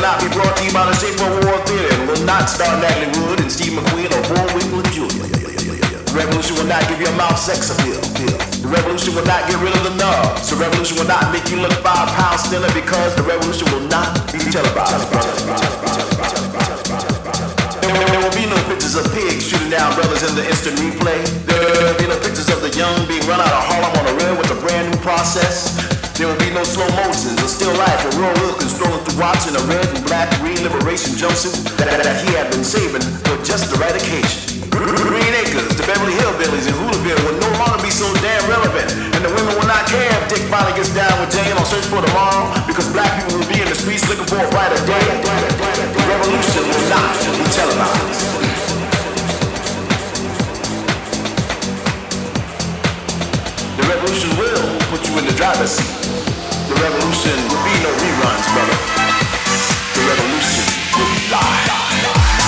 not be brought to you by the Safer War Theater. It will not star Natalie Wood and Steve McQueen or Bullwinkle Jr. The revolution will not give your mouth sex appeal. The revolution will not get rid of the nubs. The revolution will not make you look five pounds thinner because the revolution will not be televised. There will be no pictures of pigs shooting down brothers in the instant replay. There will be no pictures of the young being run out of Harlem on a rail with a brand new process. There will be no slow motions or still life of Roy Wilkins strolling through watching a red and black green liberation jumpsuit that, that he had been saving for just the right occasion. Green Acres, the Beverly Hillbillies, and Hoolaville will no longer be so damn relevant. And the women will not care if Dick finally gets down with Jane on Search for Tomorrow because black people will be in the streets looking for a brighter day. The revolution will not be televised. The revolution will put you in the driver's seat. The revolution will be no reruns, brother. The revolution will be live.